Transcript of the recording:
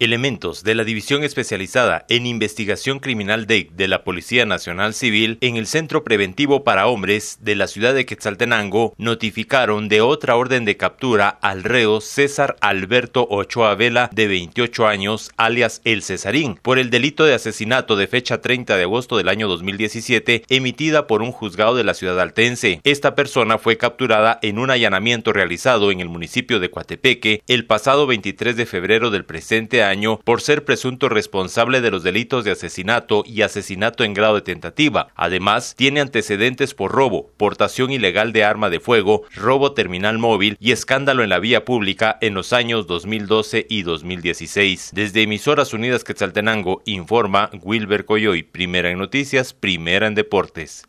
Elementos de la División Especializada en Investigación Criminal DEIC de la Policía Nacional Civil en el Centro Preventivo para Hombres de la ciudad de Quetzaltenango notificaron de otra orden de captura al reo César Alberto Ochoa Vela, de 28 años, alias El Cesarín, por el delito de asesinato de fecha 30 de agosto del año 2017, emitida por un juzgado de la ciudad altense. Esta persona fue capturada en un allanamiento realizado en el municipio de Coatepeque el pasado 23 de febrero del presente año año por ser presunto responsable de los delitos de asesinato y asesinato en grado de tentativa. Además, tiene antecedentes por robo, portación ilegal de arma de fuego, robo terminal móvil y escándalo en la vía pública en los años 2012 y 2016. Desde Emisoras Unidas Quetzaltenango informa Wilber Coyoy, primera en noticias, primera en deportes.